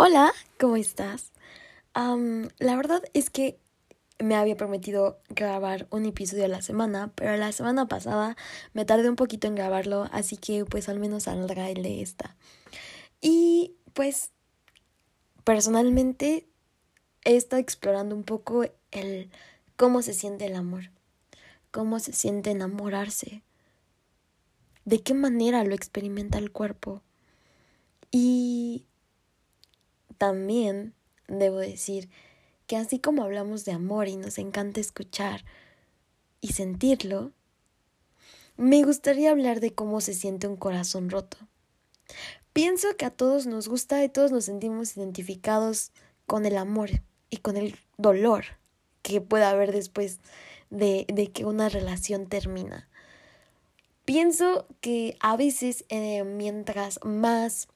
Hola, ¿cómo estás? la verdad es que me había prometido grabar un episodio a la semana, pero la semana pasada me tardé un poquito en grabarlo, así que pues al menos saldrá el de esta. Y pues personalmente he estado explorando un poco el cómo se siente el amor, cómo se siente enamorarse, de qué manera lo experimenta el cuerpo. Y también debo decir que así como hablamos de amor y nos encanta escuchar y sentirlo, me gustaría hablar de cómo se siente un corazón roto. Pienso que a todos nos gusta y todos nos sentimos identificados con el amor y con el dolor que pueda haber después de, de que una relación termina. Pienso que a veces eh, mientras más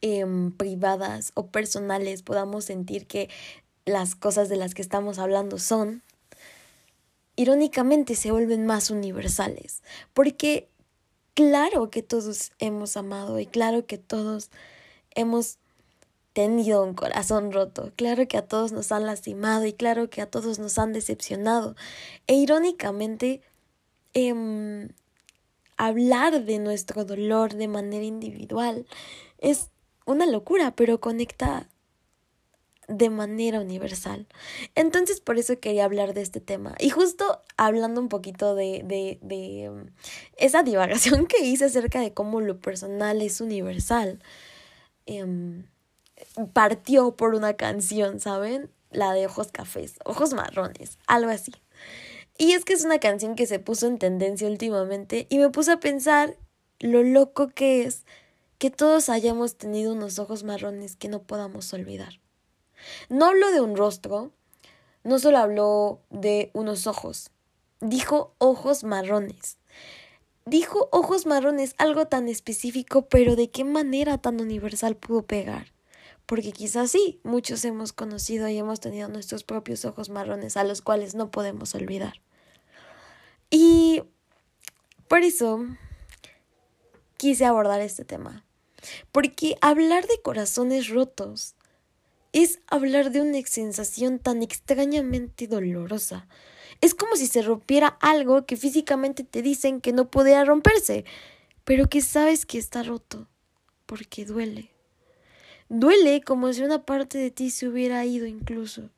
Em, privadas o personales podamos sentir que las cosas de las que estamos hablando son, irónicamente se vuelven más universales, porque claro que todos hemos amado y claro que todos hemos tenido un corazón roto, claro que a todos nos han lastimado y claro que a todos nos han decepcionado. E irónicamente, em, hablar de nuestro dolor de manera individual es una locura, pero conecta de manera universal. Entonces por eso quería hablar de este tema. Y justo hablando un poquito de, de, de um, esa divagación que hice acerca de cómo lo personal es universal, em, partió por una canción, ¿saben? La de Ojos Cafés, Ojos Marrones, algo así. Y es que es una canción que se puso en tendencia últimamente y me puse a pensar lo loco que es que todos hayamos tenido unos ojos marrones que no podamos olvidar. No habló de un rostro, no solo habló de unos ojos, dijo ojos marrones. Dijo ojos marrones, algo tan específico, pero de qué manera tan universal pudo pegar. Porque quizás sí, muchos hemos conocido y hemos tenido nuestros propios ojos marrones a los cuales no podemos olvidar. Y por eso quise abordar este tema. Porque hablar de corazones rotos es hablar de una sensación tan extrañamente dolorosa. Es como si se rompiera algo que físicamente te dicen que no podía romperse, pero que sabes que está roto, porque duele. Duele como si una parte de ti se hubiera ido incluso.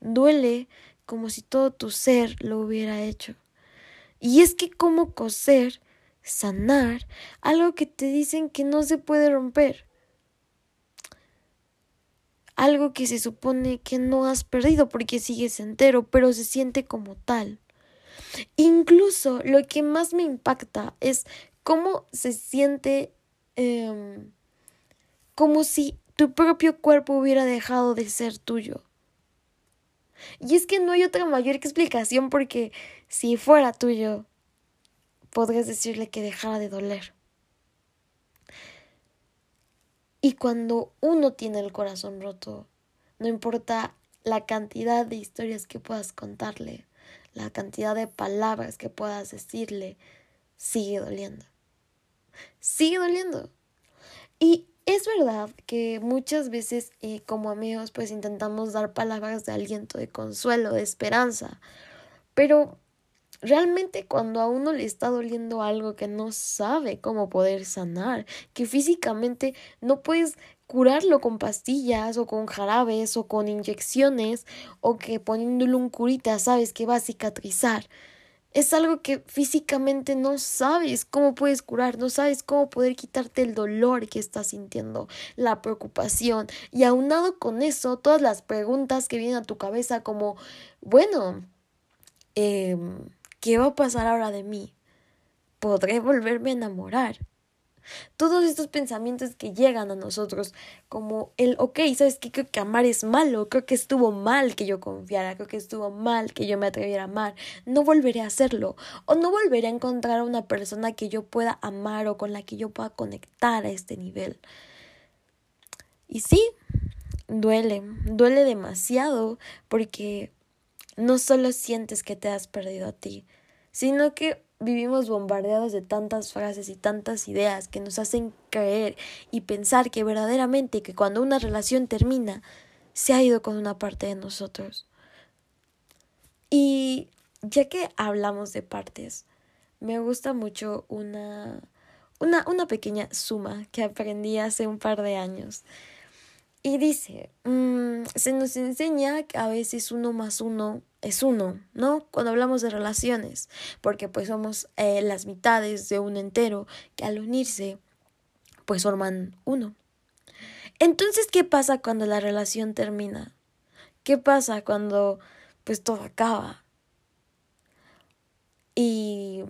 Duele como si todo tu ser lo hubiera hecho. Y es que como coser sanar algo que te dicen que no se puede romper. Algo que se supone que no has perdido porque sigues entero, pero se siente como tal. Incluso lo que más me impacta es cómo se siente em, como si tu propio cuerpo hubiera dejado de ser tuyo. Y es que no hay otra mayor explicación porque si fuera tuyo, podrías decirle que dejara de doler. Y cuando uno tiene el corazón roto, no importa la cantidad de historias que puedas contarle, la cantidad de palabras que puedas decirle, sigue doliendo. Sigue doliendo. Y es verdad que muchas veces eh, como amigos pues intentamos dar palabras de aliento, de consuelo, de esperanza, pero Realmente cuando a uno le está doliendo algo que no sabe cómo poder sanar, que físicamente no puedes curarlo con pastillas o con jarabes o con inyecciones o que poniéndole un curita sabes que va a cicatrizar. Es algo que físicamente no sabes cómo puedes curar, no sabes cómo poder quitarte el dolor que estás sintiendo, la preocupación. Y aunado con eso, todas las preguntas que vienen a tu cabeza como, bueno, eh, ¿Qué va a pasar ahora de mí? ¿Podré volverme a enamorar? Todos estos pensamientos que llegan a nosotros, como el, ok, ¿sabes qué? Creo que amar es malo, creo que estuvo mal que yo confiara, creo que estuvo mal que yo me atreviera a amar, no volveré a hacerlo, o no volveré a encontrar a una persona que yo pueda amar o con la que yo pueda conectar a este nivel. Y sí, duele, duele demasiado porque no solo sientes que te has perdido a ti, sino que vivimos bombardeados de tantas frases y tantas ideas que nos hacen creer y pensar que verdaderamente que cuando una relación termina, se ha ido con una parte de nosotros. Y ya que hablamos de partes, me gusta mucho una, una, una pequeña suma que aprendí hace un par de años. Y dice, mm, se nos enseña que a veces uno más uno es uno, ¿no? Cuando hablamos de relaciones, porque pues somos eh, las mitades de un entero que al unirse, pues forman uno. Entonces, ¿qué pasa cuando la relación termina? ¿Qué pasa cuando pues todo acaba? Y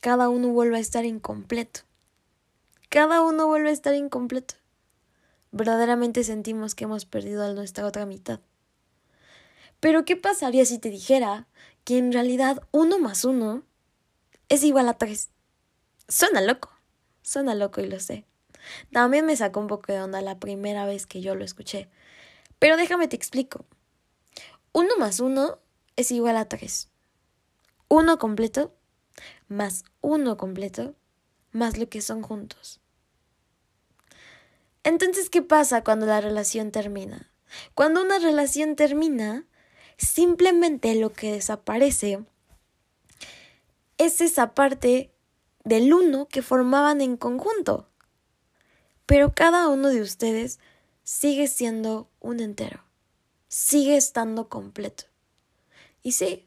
cada uno vuelve a estar incompleto. Cada uno vuelve a estar incompleto verdaderamente sentimos que hemos perdido a nuestra otra mitad. Pero ¿qué pasaría si te dijera que en realidad uno más uno es igual a tres? Suena loco, suena loco y lo sé. También me sacó un poco de onda la primera vez que yo lo escuché. Pero déjame te explico. Uno más uno es igual a tres. Uno completo más uno completo más lo que son juntos. Entonces, ¿qué pasa cuando la relación termina? Cuando una relación termina, simplemente lo que desaparece es esa parte del uno que formaban en conjunto. Pero cada uno de ustedes sigue siendo un entero, sigue estando completo. Y sí,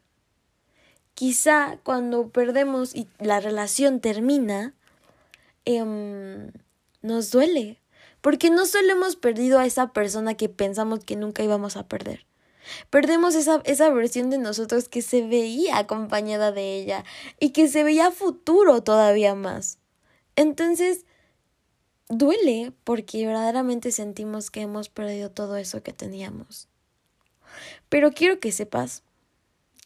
quizá cuando perdemos y la relación termina, em, nos duele, porque no solo hemos perdido a esa persona que pensamos que nunca íbamos a perder. Perdemos esa, esa versión de nosotros que se veía acompañada de ella y que se veía futuro todavía más. Entonces, duele porque verdaderamente sentimos que hemos perdido todo eso que teníamos. Pero quiero que sepas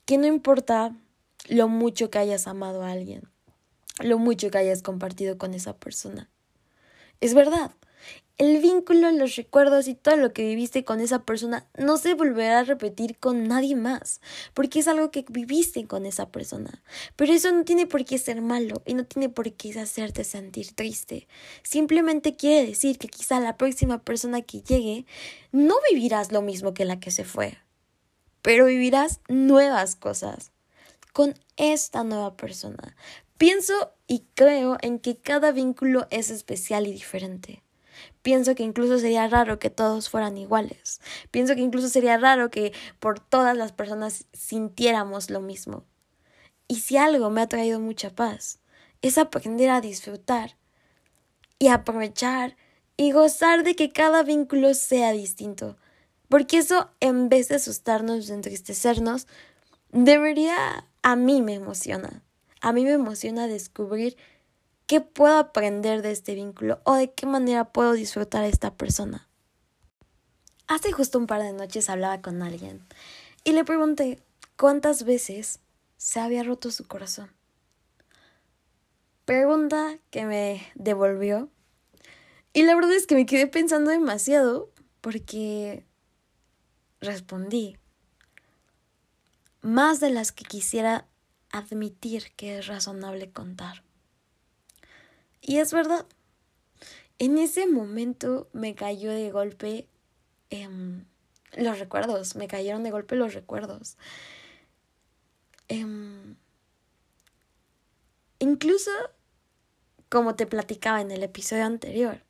que no importa lo mucho que hayas amado a alguien, lo mucho que hayas compartido con esa persona. Es verdad, el vínculo, los recuerdos y todo lo que viviste con esa persona no se volverá a repetir con nadie más, porque es algo que viviste con esa persona. Pero eso no tiene por qué ser malo y no tiene por qué hacerte sentir triste. Simplemente quiere decir que quizá la próxima persona que llegue no vivirás lo mismo que la que se fue, pero vivirás nuevas cosas con esta nueva persona. Pienso y creo en que cada vínculo es especial y diferente. Pienso que incluso sería raro que todos fueran iguales. Pienso que incluso sería raro que por todas las personas sintiéramos lo mismo. Y si algo me ha traído mucha paz, es aprender a disfrutar y aprovechar y gozar de que cada vínculo sea distinto. Porque eso, en vez de asustarnos, de entristecernos, debería, a mí me emociona. A mí me emociona descubrir ¿Qué puedo aprender de este vínculo o de qué manera puedo disfrutar a esta persona? Hace justo un par de noches hablaba con alguien y le pregunté cuántas veces se había roto su corazón. Pregunta que me devolvió y la verdad es que me quedé pensando demasiado porque respondí más de las que quisiera admitir que es razonable contar. Y es verdad. En ese momento me cayó de golpe em, los recuerdos, me cayeron de golpe los recuerdos. Em, incluso, como te platicaba en el episodio anterior,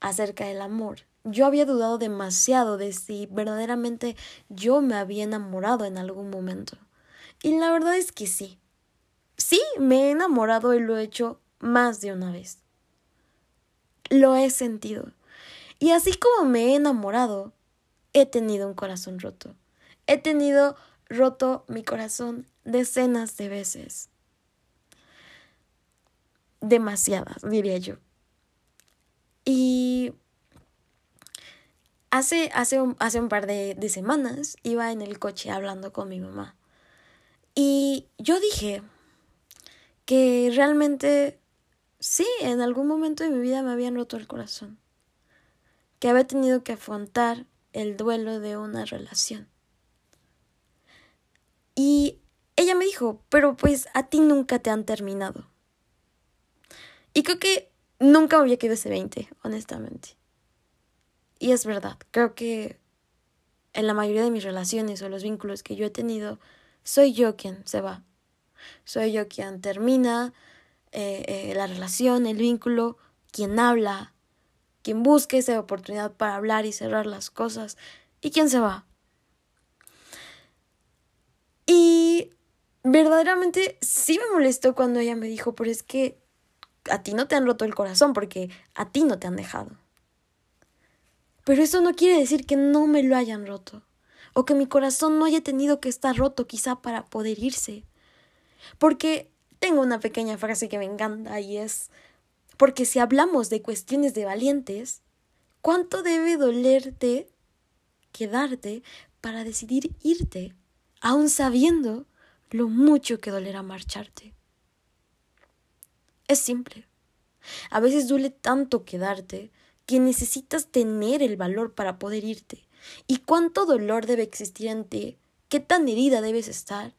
acerca del amor, yo había dudado demasiado de si verdaderamente yo me había enamorado en algún momento. Y la verdad es que sí. Sí, me he enamorado y lo he hecho más de una vez. Lo he sentido. Y así como me he enamorado, he tenido un corazón roto. He tenido roto mi corazón decenas de veces. Demasiadas, diría yo. Y hace, hace, un, hace un par de, de semanas iba en el coche hablando con mi mamá. Y yo dije, que realmente sí, en algún momento de mi vida me habían roto el corazón, que había tenido que afrontar el duelo de una relación. Y ella me dijo, pero pues a ti nunca te han terminado. Y creo que nunca me había quedado ese 20, honestamente. Y es verdad, creo que en la mayoría de mis relaciones o los vínculos que yo he tenido, soy yo quien se va. Soy yo quien termina eh, eh, la relación, el vínculo, quien habla, quien busca esa oportunidad para hablar y cerrar las cosas, y quien se va. Y verdaderamente sí me molestó cuando ella me dijo, pero es que a ti no te han roto el corazón porque a ti no te han dejado. Pero eso no quiere decir que no me lo hayan roto, o que mi corazón no haya tenido que estar roto quizá para poder irse. Porque tengo una pequeña frase que me encanta y es, porque si hablamos de cuestiones de valientes, ¿cuánto debe dolerte quedarte para decidir irte, aun sabiendo lo mucho que dolerá marcharte? Es simple. A veces duele tanto quedarte que necesitas tener el valor para poder irte. ¿Y cuánto dolor debe existir en ti? ¿Qué tan herida debes estar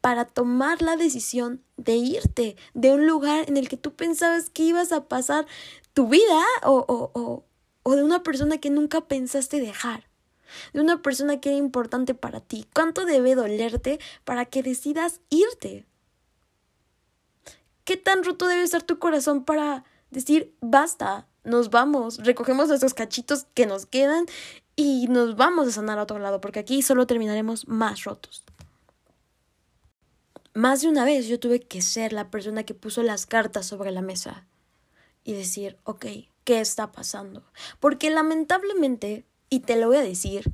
para tomar la decisión de irte de un lugar en el que tú pensabas que ibas a pasar tu vida o, o, o, o de una persona que nunca pensaste dejar? De una persona que era importante para ti. ¿Cuánto debe dolerte para que decidas irte? ¿Qué tan roto debe estar tu corazón para decir basta, nos vamos, recogemos esos cachitos que nos quedan y nos vamos a sanar a otro lado, porque aquí solo terminaremos más rotos. Más de una vez yo tuve que ser la persona que puso las cartas sobre la mesa y decir, ok, ¿qué está pasando? Porque lamentablemente, y te lo voy a decir,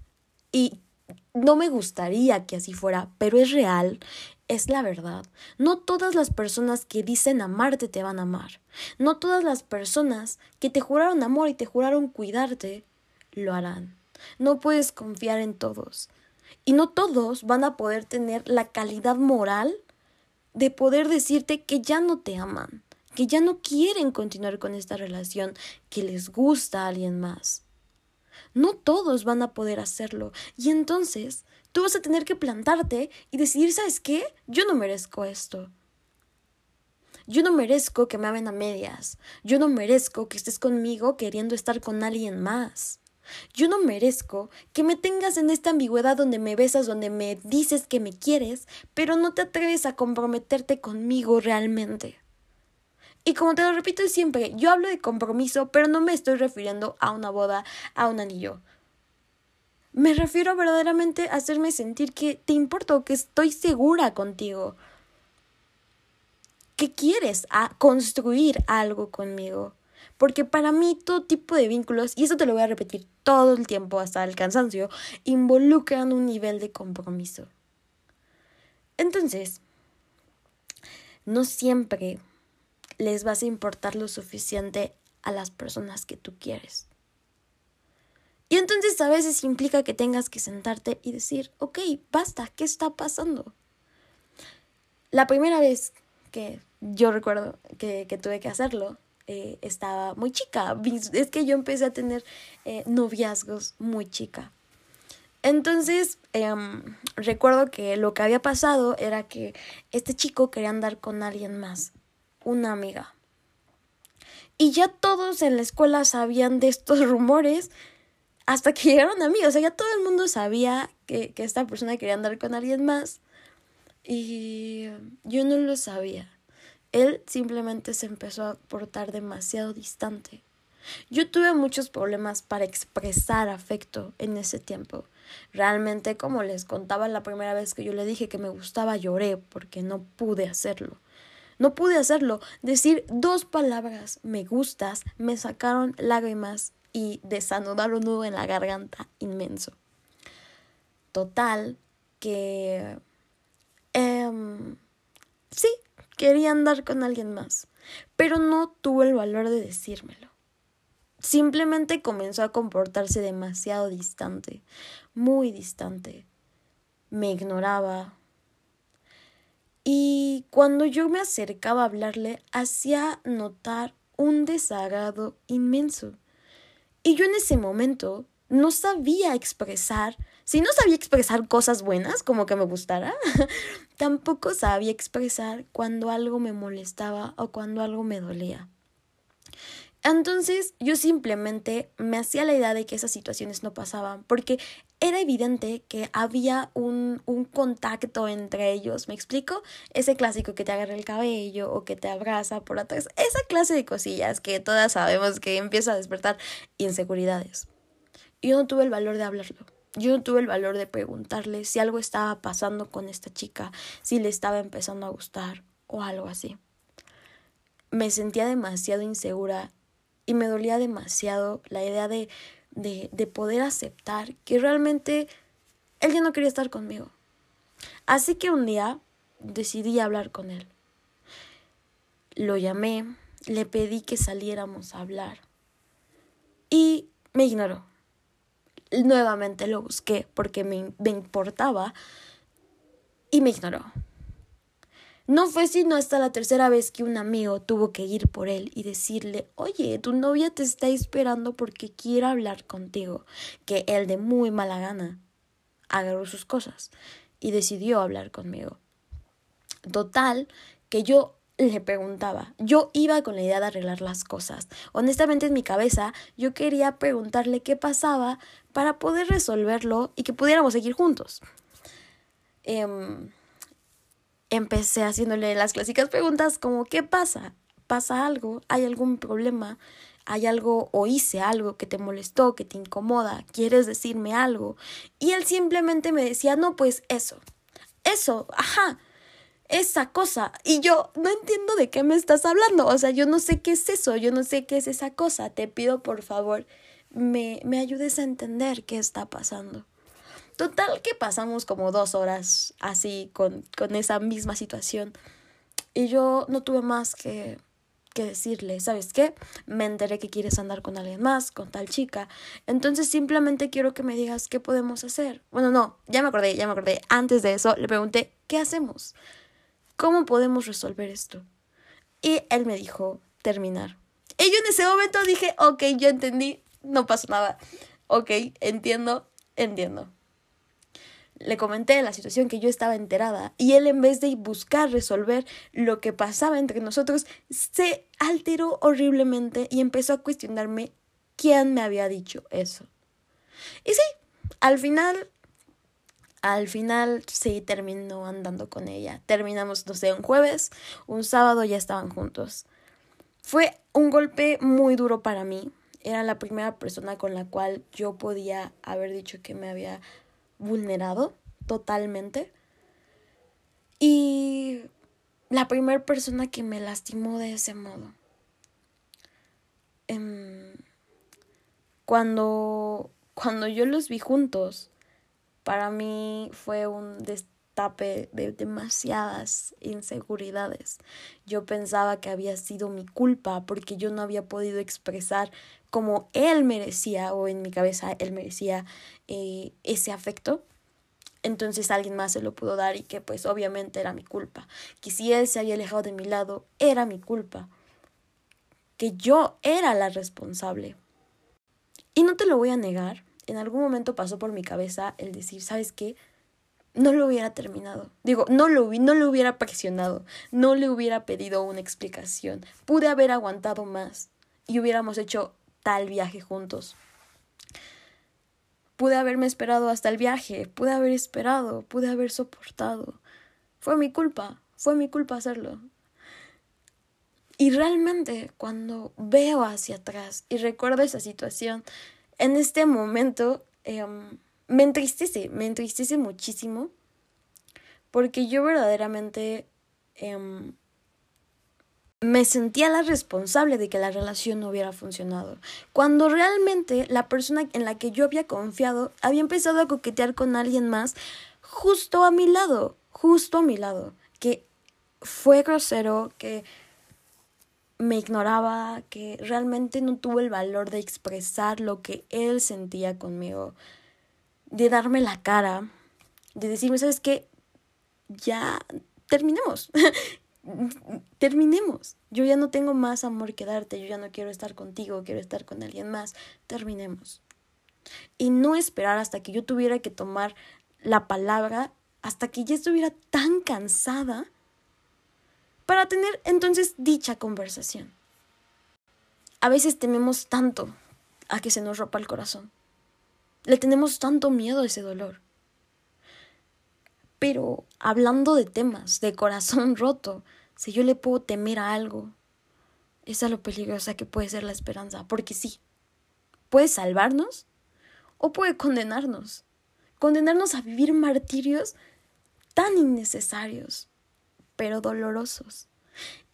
y no me gustaría que así fuera, pero es real, es la verdad. No todas las personas que dicen amarte te van a amar. No todas las personas que te juraron amor y te juraron cuidarte lo harán. No puedes confiar en todos. Y no todos van a poder tener la calidad moral de poder decirte que ya no te aman, que ya no quieren continuar con esta relación, que les gusta a alguien más. No todos van a poder hacerlo. Y entonces tú vas a tener que plantarte y decidir, ¿sabes qué? Yo no merezco esto. Yo no merezco que me amen a medias. Yo no merezco que estés conmigo queriendo estar con alguien más. Yo no merezco que me tengas en esta ambigüedad donde me besas, donde me dices que me quieres, pero no te atreves a comprometerte conmigo realmente. Y como te lo repito siempre, yo hablo de compromiso, pero no me estoy refiriendo a una boda, a un anillo. Me refiero verdaderamente a hacerme sentir que te importo, que estoy segura contigo. Que quieres a construir algo conmigo. Porque para mí todo tipo de vínculos, y eso te lo voy a repetir todo el tiempo hasta el cansancio, involucran un nivel de compromiso. Entonces, no siempre les vas a importar lo suficiente a las personas que tú quieres. Y entonces a veces implica que tengas que sentarte y decir, ok, basta, ¿qué está pasando? La primera vez que yo recuerdo que, tuve que hacerlo, eh, estaba muy chica. Es que yo empecé a tener eh, noviazgos muy chica. Entonces, em, recuerdo que lo que había pasado era que este chico quería andar con alguien más, una amiga. Y ya todos en la escuela sabían de estos rumores hasta que llegaron amigos. O sea, ya todo el mundo sabía que, que esta persona quería andar con alguien más. Y yo no lo sabía. Él simplemente se empezó a portar demasiado distante. Yo tuve muchos problemas para expresar afecto en ese tiempo. Realmente, como les contaba la primera vez que yo le dije que me gustaba, lloré porque no pude hacerlo. No pude hacerlo. Decir dos palabras, me gustas, me sacaron lágrimas y desanudar un nudo en la garganta inmenso. Total, que... Em, sí, quería andar con alguien más, pero no tuvo el valor de decírmelo. Simplemente comenzó a comportarse demasiado distante, muy distante. Me ignoraba. Y cuando yo me acercaba a hablarle, hacía notar un desagrado inmenso. Y yo en ese momento no sabía expresar si no sabía expresar cosas buenas, como que me gustara, tampoco sabía expresar cuando algo me molestaba o cuando algo me dolía. Entonces yo simplemente me hacía la idea de que esas situaciones no pasaban, porque era evidente que había un, un, contacto entre ellos, ¿me explico? Ese clásico que te agarra el cabello o que te abraza por atrás, esa clase de cosillas que todas sabemos que empieza a despertar inseguridades. Yo no tuve el valor de hablarlo. Yo no tuve el valor de preguntarle si algo estaba pasando con esta chica, si le estaba empezando a gustar o algo así. Me sentía demasiado insegura y me dolía demasiado la idea de, de, de poder aceptar que realmente él ya no quería estar conmigo. Así que un día decidí hablar con él. Lo llamé, le pedí que saliéramos a hablar y me ignoró nuevamente lo busqué porque me, importaba y me ignoró. No fue sino hasta la tercera vez que un amigo tuvo que ir por él y decirle, oye, tu novia te está esperando porque quiere hablar contigo, que él de muy mala gana agarró sus cosas y decidió hablar conmigo. Total, que yo le preguntaba. Yo iba con la idea de arreglar las cosas. Honestamente en mi cabeza yo quería preguntarle qué pasaba para poder resolverlo y que pudiéramos seguir juntos. Em, empecé haciéndole las clásicas preguntas como ¿qué pasa? ¿Pasa algo? ¿Hay algún problema? ¿Hay algo o hice algo que te molestó, que te incomoda? ¿Quieres decirme algo? Y él simplemente me decía, no, pues eso. Eso, ajá esa cosa. Y yo no entiendo de qué me estás hablando. O sea, yo no sé qué es eso, yo no sé qué es esa cosa. Te pido por favor, me, me ayudes a entender qué está pasando. Total que pasamos como dos horas así con, con esa misma situación. Y yo no tuve más que, que decirle, ¿sabes qué? Me enteré que quieres andar con alguien más, con tal chica. Entonces simplemente quiero que me digas qué podemos hacer. Bueno, no, ya me acordé, ya me acordé. Antes de eso le pregunté, ¿qué hacemos? ¿Cómo podemos resolver esto? Y él me dijo, terminar. Y yo en ese momento dije, ok, yo entendí, no pasó nada. Ok, entiendo, entiendo. Le comenté la situación que yo estaba enterada y él en vez de buscar resolver lo que pasaba entre nosotros, se alteró horriblemente y empezó a cuestionarme quién me había dicho eso. Y sí, al final al final sí terminó andando con ella. Terminamos, no sé, un jueves, un sábado ya estaban juntos. Fue un golpe muy duro para mí. Era la primera persona con la cual yo podía haber dicho que me había vulnerado totalmente. Y la primera persona que me lastimó de ese modo. Em, cuando, cuando yo los vi juntos, para mí fue un destape de demasiadas inseguridades. Yo pensaba que había sido mi culpa porque yo no había podido expresar como él merecía o en mi cabeza él merecía eh, ese afecto. Entonces alguien más se lo pudo dar y que pues obviamente era mi culpa. Que si él se había alejado de mi lado, era mi culpa. Que yo era la responsable. Y no te lo voy a negar, en algún momento pasó por mi cabeza el decir, ¿sabes qué? No lo hubiera terminado. Digo, no lo, no lo hubiera presionado, no le hubiera pedido una explicación. Pude haber aguantado más y hubiéramos hecho tal viaje juntos. Pude haberme esperado hasta el viaje, pude haber esperado, pude haber soportado. Fue mi culpa, fue mi culpa hacerlo. Y realmente cuando veo hacia atrás y recuerdo esa situación, en este momento em, me entristece, me entristece muchísimo porque yo verdaderamente em, me sentía la responsable de que la relación no hubiera funcionado. Cuando realmente la persona en la que yo había confiado había empezado a coquetear con alguien más justo a mi lado, justo a mi lado, que fue grosero, que me ignoraba, que realmente no tuvo el valor de expresar lo que él sentía conmigo, de darme la cara, de decirme, ¿sabes qué? Ya terminemos. terminemos. Yo ya no tengo más amor que darte, yo ya no quiero estar contigo, quiero estar con alguien más. Terminemos. y no esperar hasta que yo tuviera que tomar la palabra, hasta que ya estuviera tan cansada para tener entonces dicha conversación. A veces tememos tanto a que se nos rompa el corazón. Le tenemos tanto miedo a ese dolor. Pero hablando de temas de corazón roto, si yo le puedo temer a algo, es a lo peligrosa que puede ser la esperanza, porque sí, puede salvarnos o puede condenarnos, condenarnos a vivir martirios tan innecesarios, pero dolorosos,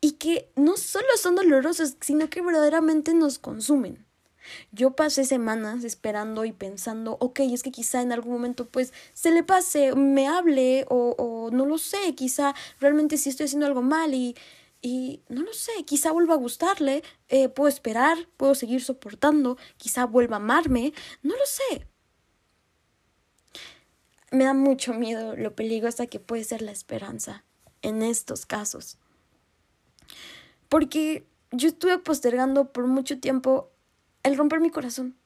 y que no solo son dolorosos, sino que verdaderamente nos consumen. Yo pasé semanas esperando y pensando, ok, es que quizá en algún momento pues se le pase, me hable o, o no lo sé, quizá realmente sí estoy haciendo algo mal y, y no lo sé, quizá vuelva a gustarle, eh, puedo esperar, puedo seguir soportando, quizá vuelva a amarme, no lo sé. Me da mucho miedo lo peligrosa que puede ser la esperanza en estos casos. Porque yo estuve postergando por mucho tiempo el romper mi corazón.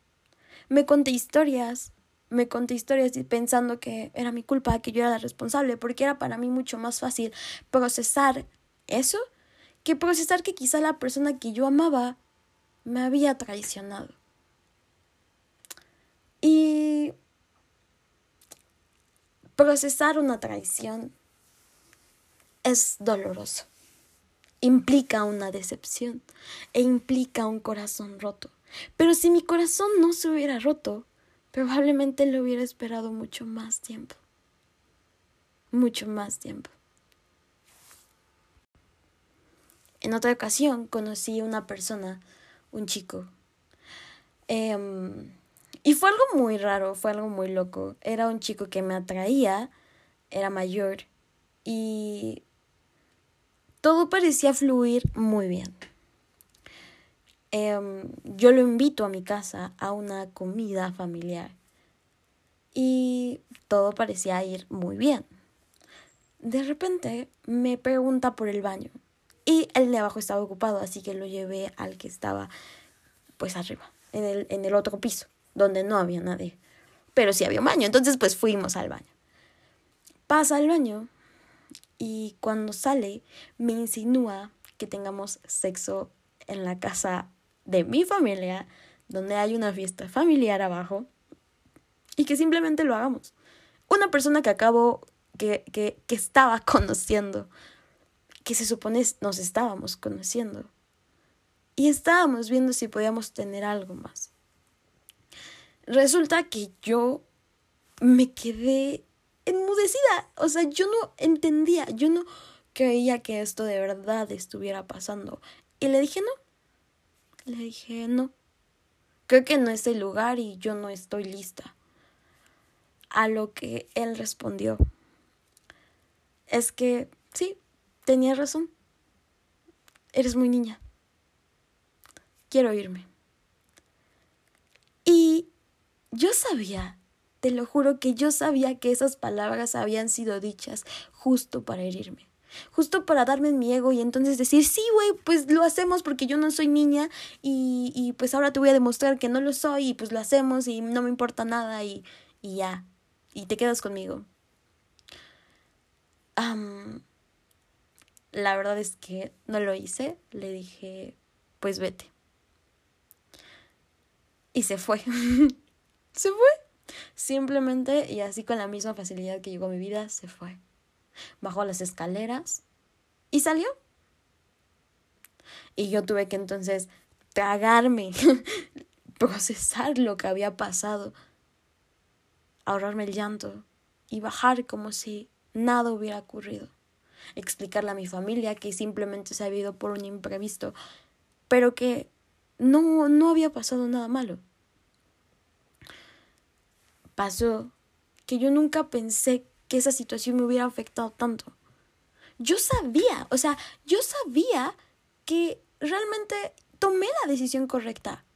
Me conté historias, me conté historias pensando que era mi culpa, que yo era la responsable, porque era para mí mucho más fácil procesar eso que procesar que quizá la persona que yo amaba me había traicionado. Y procesar una traición es doloroso. Implica una decepción e implica un corazón roto. Pero si mi corazón no se hubiera roto, probablemente lo hubiera esperado mucho más tiempo. Mucho más tiempo. En otra ocasión conocí a una persona, un chico. Em, y fue algo muy raro, fue algo muy loco. Era un chico que me atraía, era mayor y todo parecía fluir muy bien. Em, yo lo invito a mi casa a una comida familiar y todo parecía ir muy bien. De repente me pregunta por el baño y el de abajo estaba ocupado, así que lo llevé al que estaba pues arriba, en el, en el otro piso, donde no había nadie. Pero sí había un baño, entonces pues fuimos al baño. Pasa al baño y cuando sale me insinúa que tengamos sexo en la casa de mi familia, donde hay una fiesta familiar abajo, y que simplemente lo hagamos. Una persona que acabo, que, que, que estaba conociendo que se supone nos estábamos conociendo. Y estábamos viendo si podíamos tener algo más. Resulta que yo me quedé enmudecida. O sea, yo no entendía, yo no creía que esto de verdad estuviera pasando. Y le dije no. Le dije no. Creo que no es el lugar y yo no estoy lista. A lo que él respondió. Es que sí, Tenía razón. Eres muy niña. Quiero irme. Y yo sabía, te lo juro que yo sabía que esas palabras habían sido dichas justo para herirme. Justo para darme mi ego y entonces decir, sí, güey, pues lo hacemos porque yo no soy niña y, y, pues ahora te voy a demostrar que no lo soy y pues lo hacemos y no me importa nada y, y ya. Y te quedas conmigo. La verdad es que no lo hice. Le dije, pues vete. Y se fue. se fue. Simplemente y así con la misma facilidad que llegó a mi vida, se fue. Bajó las escaleras y salió. Y yo tuve que entonces tragarme, procesar lo que había pasado, ahorrarme el llanto y bajar como si nada hubiera ocurrido explicarle a mi familia que simplemente se había ido por un imprevisto, pero que no, no había pasado nada malo. Pasó que yo nunca pensé que esa situación me hubiera afectado tanto. Yo sabía, o sea, yo sabía que realmente tomé la decisión correcta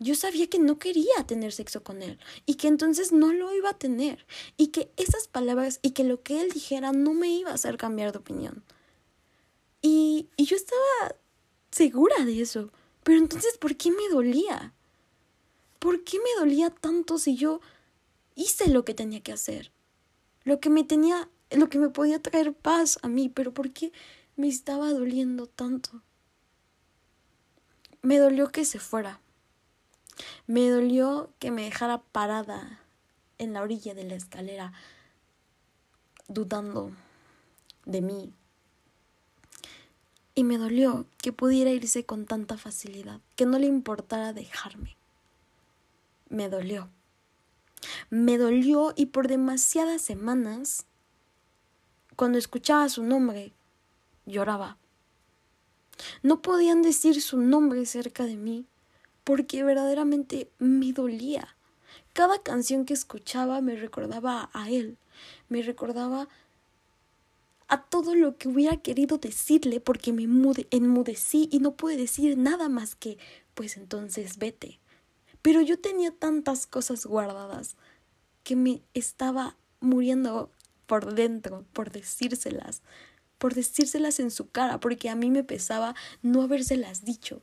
yo sabía que no quería tener sexo con él y que entonces no lo iba a tener y que esas palabras y que lo que él dijera no me iba a hacer cambiar de opinión. Y, y yo estaba segura de eso, pero entonces ¿por qué me dolía? ¿Por qué me dolía tanto si yo hice lo que tenía que hacer? Lo que me tenía, lo que me podía traer paz a mí, pero ¿por qué me estaba doliendo tanto? Me dolió que se fuera. Me dolió que me dejara parada en la orilla de la escalera, dudando de mí. Y me dolió que pudiera irse con tanta facilidad, que no le importara dejarme. Me dolió. Me dolió y por demasiadas semanas, cuando escuchaba su nombre, lloraba. No podían decir su nombre cerca de mí porque verdaderamente me dolía. Cada canción que escuchaba me recordaba a él, me recordaba a todo lo que hubiera querido decirle porque me enmudecí y no pude decir nada más que pues entonces vete. Pero yo tenía tantas cosas guardadas que me estaba muriendo por dentro por decírselas, por decírselas en su cara, porque a mí me pesaba no habérselas dicho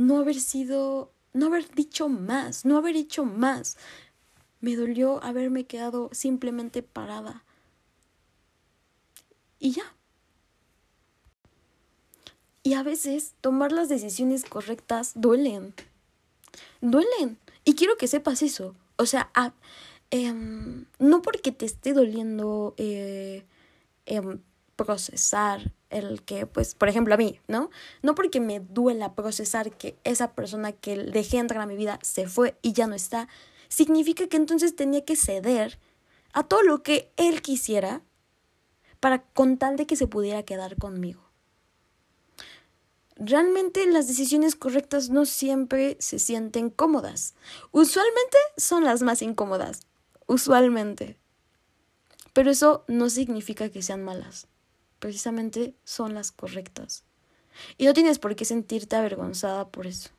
no haber sido, no haber dicho más, no haber hecho más. Me dolió haberme quedado simplemente parada. Y ya. Y a veces tomar las decisiones correctas duelen. Duelen. Y quiero que sepas eso. O sea, em, no porque te esté doliendo eh, em, procesar el que, pues, por ejemplo, a mí, ¿no? No porque me duela procesar que esa persona que dejé entrar a mi vida se fue y ya no está, significa que entonces tenía que ceder a todo lo que él quisiera para con tal de que se pudiera quedar conmigo. Realmente las decisiones correctas no siempre se sienten cómodas. Usualmente son las más incómodas. Usualmente. Pero eso no significa que sean malas precisamente son las correctas. Y no tienes por qué sentirte avergonzada por eso.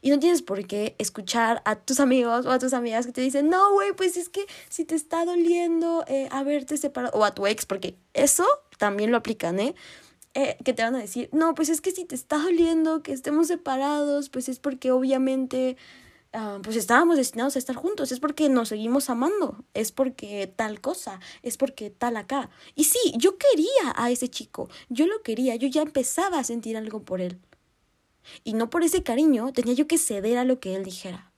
Y no tienes por qué escuchar a tus amigos o a tus amigas que te dicen, no, güey, pues es que si te está doliendo eh, haberte separado, o a tu ex, porque eso también lo aplican, ¿eh? ¿Eh? Que te van a decir, no, pues es que si te está doliendo que estemos separados, pues es porque obviamente Ah, pues estábamos destinados a estar juntos, es porque nos seguimos amando, es porque tal cosa, es porque tal acá. Y sí, yo quería a ese chico, yo lo quería, yo ya empezaba a sentir algo por él. Y no por ese cariño tenía yo que ceder a lo que él dijera.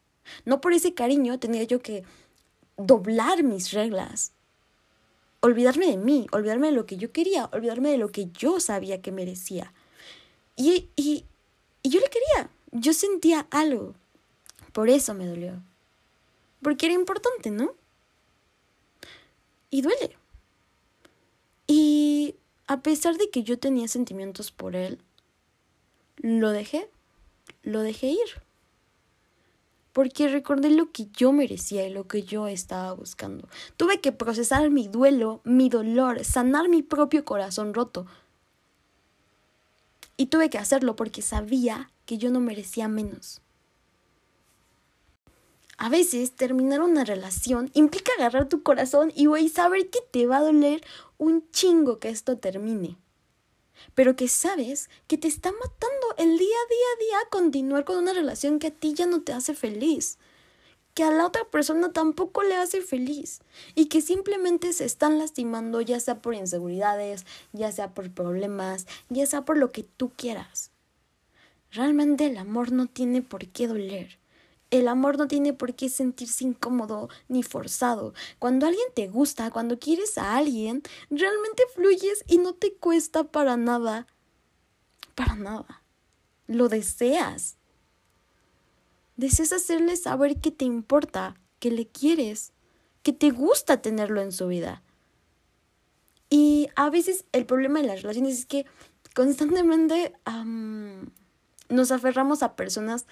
No por ese cariño tenía yo que doblar mis reglas. Olvidarme de mí, olvidarme de lo que yo quería, olvidarme de lo que yo sabía que merecía. Y, y, y yo le quería, yo sentía algo. Por eso me dolió. Porque era importante, ¿no? Y duele. Y a pesar de que yo tenía sentimientos por él, lo dejé, lo dejé ir. Porque recordé lo que yo merecía y lo que yo estaba buscando. Tuve que procesar mi duelo, mi dolor, sanar mi propio corazón roto. Y tuve que hacerlo porque sabía que yo no merecía menos. A veces terminar una relación implica agarrar tu corazón y saber que te va a doler un chingo que esto termine. Pero que sabes que te está matando el día a día a día continuar con una relación que a ti ya no te hace feliz. Que a la otra persona tampoco le hace feliz. Y que simplemente se están lastimando ya sea por inseguridades, ya sea por problemas, ya sea por lo que tú quieras. Realmente el amor no tiene por qué doler. El amor no tiene por qué sentirse incómodo ni forzado. Cuando alguien te gusta, cuando quieres a alguien, realmente fluyes y no te cuesta para nada. Para nada. Lo deseas. Deseas hacerle saber que te importa, que le quieres, que te gusta tenerlo en su vida. Y a veces el problema de las relaciones es que constantemente nos aferramos a personas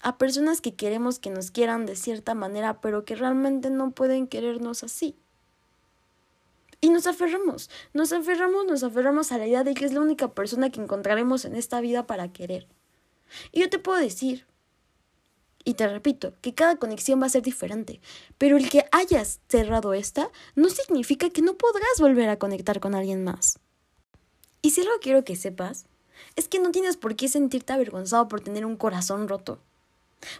a personas que queremos que nos quieran de cierta manera, pero que realmente no pueden querernos así. Y nos aferramos, nos aferramos, nos aferramos a la idea de que es la única persona que encontraremos en esta vida para querer. Y yo te puedo decir, y te repito, que cada conexión va a ser diferente, pero el que hayas cerrado esta no significa que no podrás volver a conectar con alguien más. Y si algo quiero que sepas, es que no tienes por qué sentirte avergonzado por tener un corazón roto.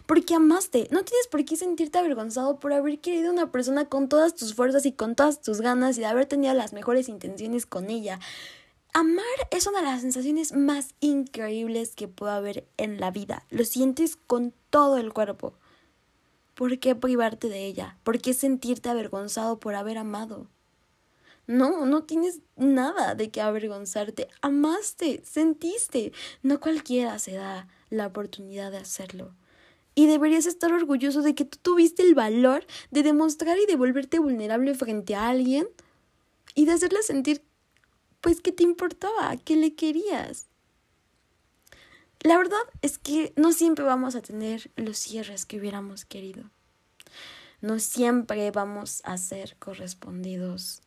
Porque amaste. No tienes por qué sentirte avergonzado por haber querido a una persona con todas tus fuerzas y con todas tus ganas y de haber tenido las mejores intenciones con ella. Amar es una de las sensaciones más increíbles que puede haber en la vida. Lo sientes con todo el cuerpo. ¿Por qué privarte de ella? ¿Por qué sentirte avergonzado por haber amado? No, no tienes nada de qué avergonzarte. Amaste, sentiste. No cualquiera se da la oportunidad de hacerlo. Y deberías estar orgulloso de que tú tuviste el valor de demostrar y de volverte vulnerable frente a alguien y de hacerle sentir pues que te importaba, que le querías. La verdad es que no siempre vamos a tener los cierres que hubiéramos querido. No siempre vamos a ser correspondidos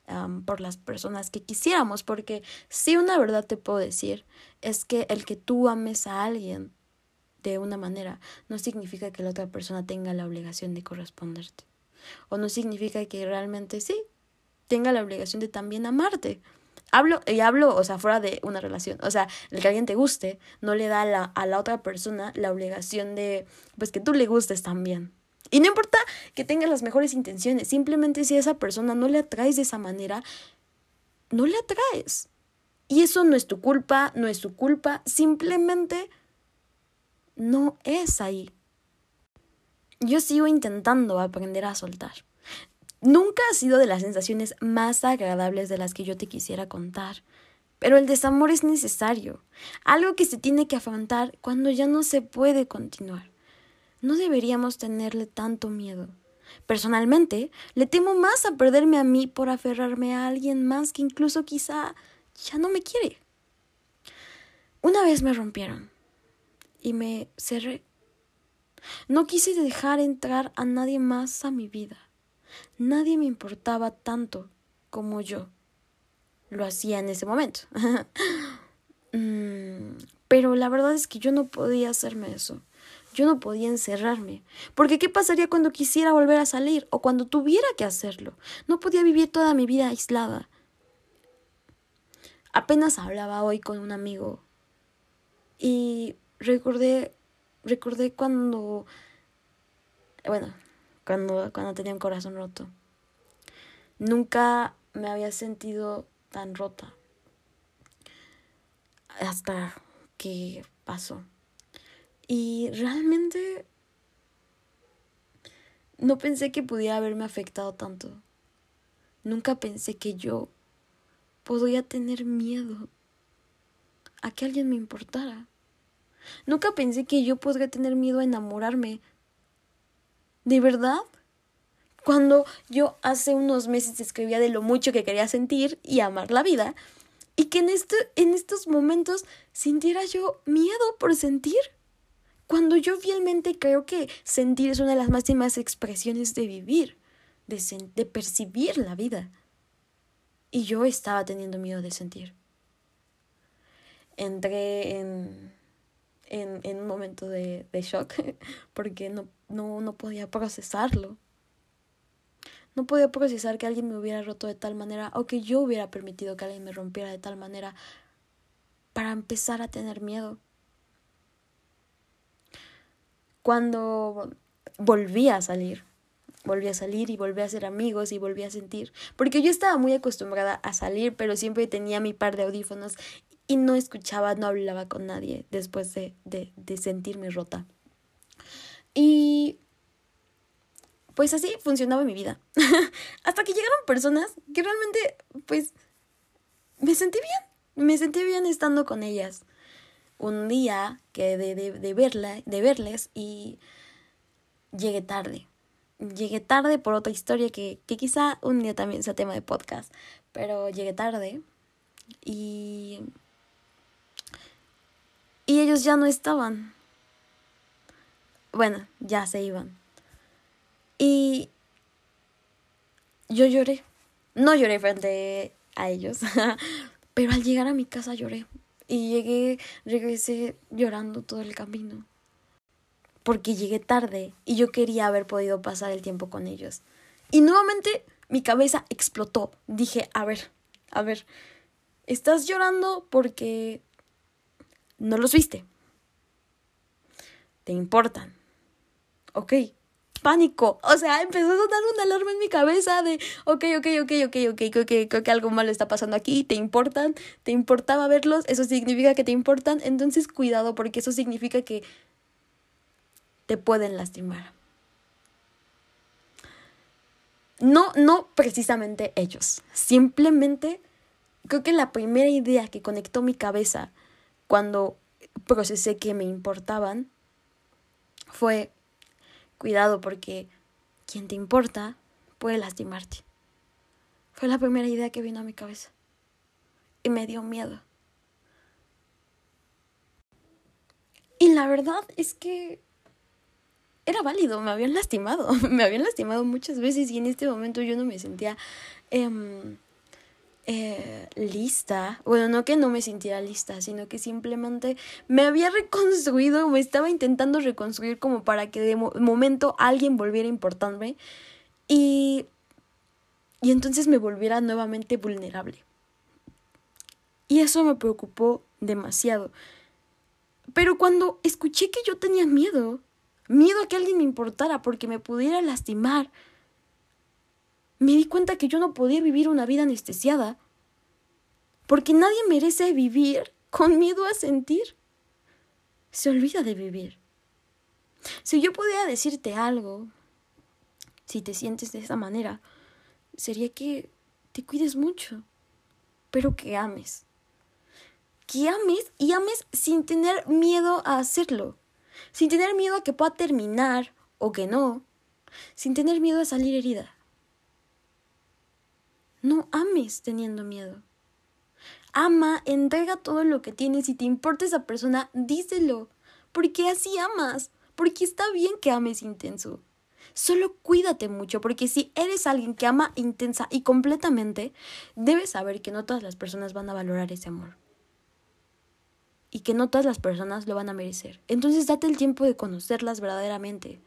por las personas que quisiéramos, porque si una verdad te puedo decir es que el que tú ames a alguien de una manera no significa que la otra persona tenga la obligación de corresponderte. O no significa que realmente sí tenga la obligación de también amarte. Hablo, y hablo, o sea, fuera de una relación. O sea, el que alguien te guste no le da a la, a la otra persona la obligación de, pues, que tú le gustes también. Y no importa que tengas las mejores intenciones, simplemente si a esa persona no le atraes de esa manera, no le atraes. Y eso no es tu culpa, no es su culpa, simplemente no es ahí. Yo sigo intentando aprender a soltar. Nunca ha sido de las sensaciones más agradables de las que yo te quisiera contar, pero el desamor es necesario, algo que se tiene que afrontar cuando ya no se puede continuar. No deberíamos tenerle tanto miedo. Personalmente, le temo más a perderme a mí por aferrarme a alguien más que incluso quizá ya no me quiere. Una vez me rompieron y me cerré. No quise dejar entrar a nadie más a mi vida. Nadie me importaba tanto como yo lo hacía en ese momento. Mm, pero la verdad es que yo no podía hacerme eso. Yo no podía encerrarme. Porque ¿qué pasaría cuando quisiera volver a salir o cuando tuviera que hacerlo? No podía vivir toda mi vida aislada. Apenas hablaba hoy con un amigo y recordé recordé cuando bueno, cuando, cuando tenía un corazón roto. Nunca me había sentido tan rota hasta que pasó. Y realmente no pensé que pudiera haberme afectado tanto. Nunca pensé que yo podría tener miedo a que alguien me importara. Nunca pensé que yo podría tener miedo a enamorarme ¿De verdad? Cuando yo hace unos meses escribía de lo mucho que quería sentir y amar la vida, y que en, este, en estos momentos sintiera yo miedo por sentir. Cuando yo fielmente creo que sentir es una de las máximas expresiones de vivir, de, de percibir la vida. Y yo estaba teniendo miedo de sentir. Entré en en, en un momento de, de shock porque no, no, no podía procesarlo. No podía procesar que alguien me hubiera roto de tal manera o que yo hubiera permitido que alguien me rompiera de tal manera para empezar a tener miedo. Cuando volví a salir, volví a salir y volví a ser amigos y volví a sentir, porque yo estaba muy acostumbrada a salir, pero siempre tenía mi par de audífonos y no escuchaba, no hablaba con nadie después de, de, de sentirme rota. Y pues así funcionaba mi vida. Hasta que llegaron personas que realmente, pues, me sentí bien. Me sentí bien estando con ellas. Un día que de, de, de, verla, de verles y llegué tarde. Llegué tarde por otra historia que, que quizá un día también sea tema de podcast. Pero llegué tarde y y ellos ya no estaban. Bueno, ya se iban. Y yo lloré. No lloré frente a ellos, pero al llegar a mi casa lloré. Y llegué, regresé llorando todo el camino. Porque llegué tarde y yo quería haber podido pasar el tiempo con ellos. Y nuevamente mi cabeza explotó. Dije, a ver, a ver, estás llorando porque no los viste. Te importan. ok, pánico. O sea, empezó a sonar una alarma en mi cabeza de, ok, ok, ok, ok, ok, ok, creo que algo malo está pasando aquí, te importan, te importaba verlos, eso significa que te importan, entonces cuidado porque eso significa que te pueden lastimar. No, no precisamente ellos, simplemente creo que la primera idea que conectó mi cabeza cuando procesé que me importaban fue cuidado porque quien te importa puede lastimarte. Fue la primera idea que vino a mi cabeza y me dio miedo. Y la verdad es que era válido, me habían lastimado, me habían lastimado muchas veces y en este momento yo no me sentía em, eh, lista, bueno, no que no me sintiera lista, sino que simplemente me había reconstruido, me estaba intentando reconstruir como para que de momento alguien volviera a importarme y, y entonces me volviera nuevamente vulnerable. Y eso me preocupó demasiado. Pero cuando escuché que yo tenía miedo, miedo a que alguien me importara porque me pudiera lastimar, me di cuenta que yo no podía vivir una vida anestesiada, porque nadie merece vivir con miedo a sentir. Se olvida de vivir. Si yo pudiera decirte algo, si te sientes de esa manera, sería que te cuides mucho, pero que ames. Que ames y ames sin tener miedo a hacerlo, sin tener miedo a que pueda terminar o que no, sin tener miedo a salir herida. No ames teniendo miedo. Ama, entrega todo lo que tienes. Si te importa esa persona, díselo. Porque así amas. Porque está bien que ames intenso. Solo cuídate mucho, porque si eres alguien que ama intensa y completamente, debes saber que no todas las personas van a valorar ese amor. Y que no todas las personas lo van a merecer. Entonces date el tiempo de conocerlas verdaderamente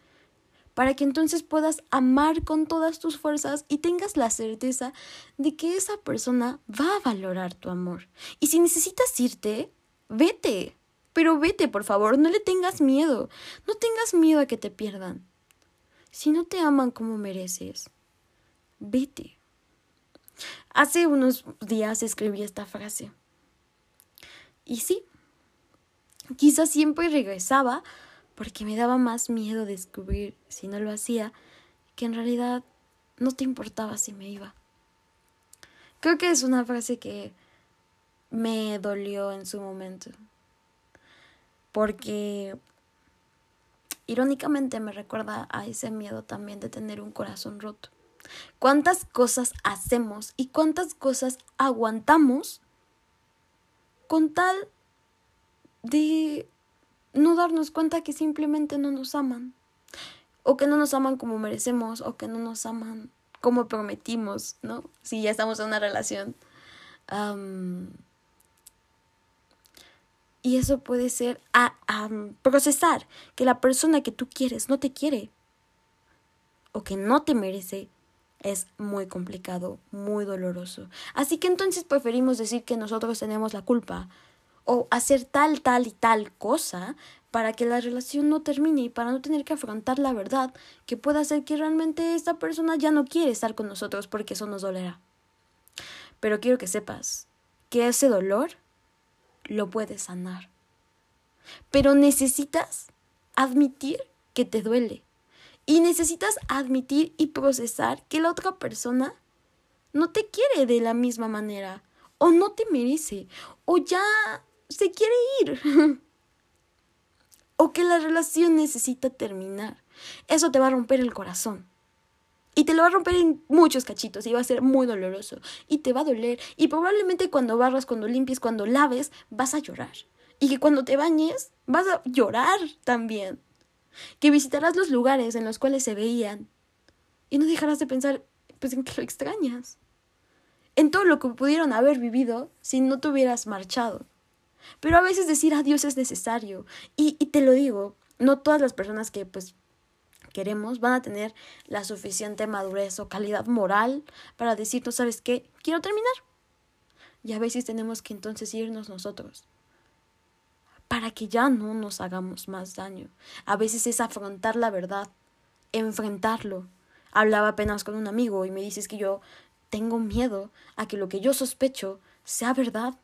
para que entonces puedas amar con todas tus fuerzas y tengas la certeza de que esa persona va a valorar tu amor. Y si necesitas irte, vete. Pero vete, por favor, no le tengas miedo. No tengas miedo a que te pierdan. Si no te aman como mereces, vete. Hace unos días escribí esta frase. Y sí, quizás siempre regresaba porque me daba más miedo descubrir, si no lo hacía, que en realidad no te importaba si me iba. Creo que es una frase que me dolió en su momento, porque irónicamente me recuerda a ese miedo también de tener un corazón roto. ¿Cuántas cosas hacemos y cuántas cosas aguantamos con tal de no darnos cuenta que simplemente no nos aman. O que no nos aman como merecemos, o que no nos aman como prometimos, ¿no? Si ya estamos en una relación. y eso puede ser procesar que la persona que tú quieres no te quiere o que no te merece es muy complicado, muy doloroso. Así que entonces preferimos decir que nosotros tenemos la culpa o hacer tal, tal y tal cosa para que la relación no termine y para no tener que afrontar la verdad que pueda ser que realmente esta persona ya no quiere estar con nosotros porque eso nos dolerá. Pero quiero que sepas que ese dolor lo puedes sanar. Pero necesitas admitir que te duele. Y necesitas admitir y procesar que la otra persona no te quiere de la misma manera. O no te merece. O ya se quiere ir. o que la relación necesita terminar. Eso te va a romper el corazón. Y te lo va a romper en muchos cachitos y va a ser muy doloroso. Y te va a doler. Y probablemente cuando barras, cuando limpies, cuando laves, vas a llorar. Y que cuando te bañes, vas a llorar también. Que visitarás los lugares en los cuales se veían. Y no dejarás de pensar, pues, en que lo extrañas. En todo lo que pudieron haber vivido si no te hubieras marchado. Pero a veces decir adiós es necesario. Y, te lo digo, no todas las personas que pues queremos van a tener la suficiente madurez o calidad moral para decir, no sabes qué, quiero terminar. Y a veces tenemos que entonces irnos nosotros. para que ya no nos hagamos más daño. A veces es afrontar la verdad, enfrentarlo. Hablaba apenas con un amigo y me dices que yo tengo miedo a que lo que yo sospecho sea verdad.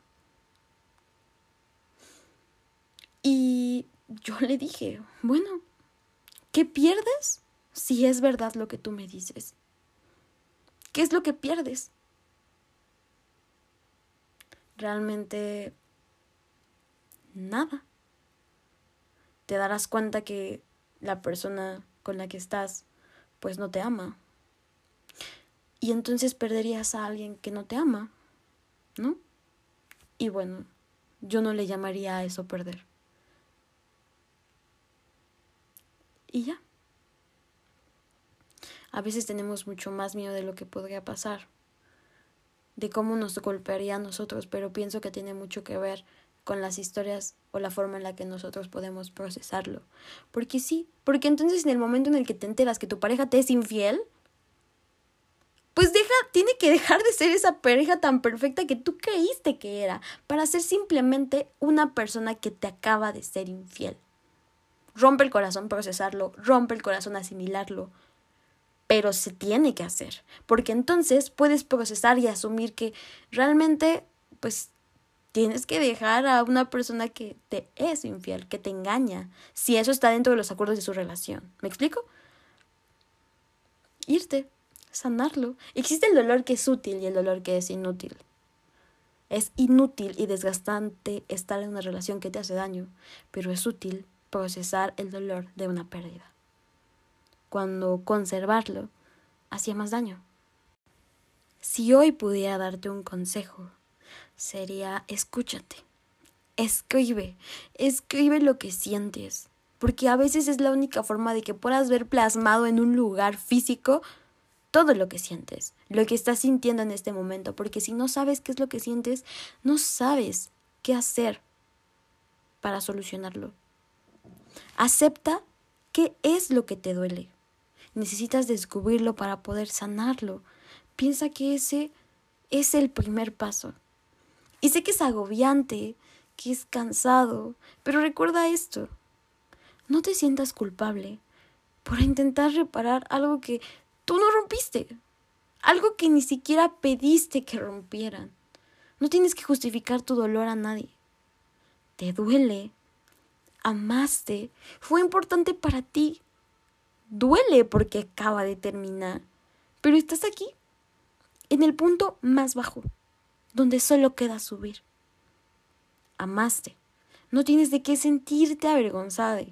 Y yo le dije, bueno, ¿qué pierdes si es verdad lo que tú me dices? ¿Qué es lo que pierdes? Realmente nada. Te darás cuenta que la persona con la que estás pues no te ama. Y entonces perderías a alguien que no te ama, ¿no? Y bueno, yo no le llamaría a eso perder. Y ya. A veces tenemos mucho más miedo de lo que podría pasar, de cómo nos golpearía a nosotros, pero pienso que tiene mucho que ver con las historias o la forma en la que nosotros podemos procesarlo. Porque sí, porque entonces en el momento en el que te enteras que tu pareja te es infiel, pues deja, tiene que dejar de ser esa pareja tan perfecta que tú creíste que era, para ser simplemente una persona que te acaba de ser infiel. Rompe el corazón procesarlo, rompe el corazón asimilarlo, pero se tiene que hacer, porque entonces puedes procesar y asumir que realmente, pues tienes que dejar a una persona que te es infiel, que te engaña, si eso está dentro de los acuerdos de su relación. ¿Me explico? Irte, sanarlo. Existe el dolor que es útil y el dolor que es inútil. Es inútil y desgastante estar en una relación que te hace daño, pero es útil procesar el dolor de una pérdida. Cuando conservarlo hacía más daño. Si hoy pudiera darte un consejo, sería escúchate, escribe, escribe lo que sientes, porque a veces es la única forma de que puedas ver plasmado en un lugar físico todo lo que sientes, lo que estás sintiendo en este momento, porque si no sabes qué es lo que sientes, no sabes qué hacer para solucionarlo. Acepta qué es lo que te duele. Necesitas descubrirlo para poder sanarlo. Piensa que ese es el primer paso. Y sé que es agobiante, que es cansado, pero recuerda esto. No te sientas culpable por intentar reparar algo que tú no rompiste, algo que ni siquiera pediste que rompieran. No tienes que justificar tu dolor a nadie. Te duele, amaste, fue importante para ti. Duele porque acaba de terminar, pero estás aquí, en el punto más bajo donde solo queda subir. Amaste. No tienes de qué sentirte avergonzada.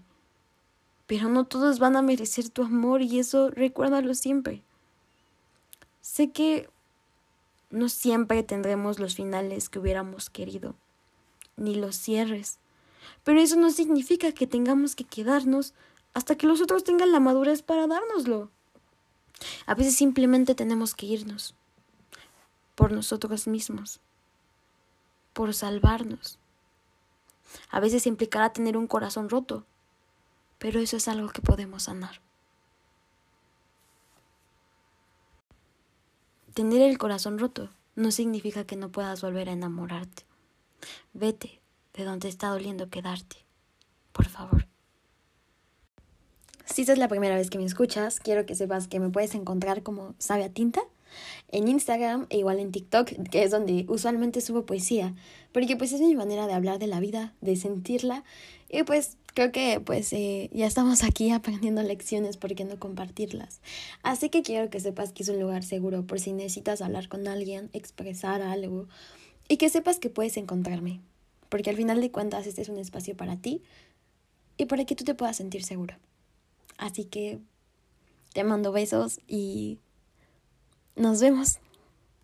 Pero no todos van a merecer tu amor y eso recuérdalo siempre. Sé que no siempre tendremos los finales que hubiéramos querido, ni los cierres, pero eso no significa que tengamos que quedarnos hasta que los otros tengan la madurez para dárnoslo. A veces simplemente tenemos que irnos por nosotros mismos, por salvarnos. A veces implicará tener un corazón roto, pero eso es algo que podemos sanar. Tener el corazón roto no significa que no puedas volver a enamorarte. Vete de donde está doliendo quedarte, por favor. Si esta es la primera vez que me escuchas, quiero que sepas que me puedes encontrar como Sabe a Tinta en Instagram e igual en TikTok, que es donde usualmente subo poesía, porque pues es mi manera de hablar de la vida, de sentirla, y pues creo que pues eh, ya estamos aquí aprendiendo lecciones, ¿por qué no compartirlas? Así que quiero que sepas que es un lugar seguro por si necesitas hablar con alguien, expresar algo, y que sepas que puedes encontrarme, porque al final de cuentas este es un espacio para ti y para que tú te puedas sentir seguro. Así que te mando besos y nos vemos.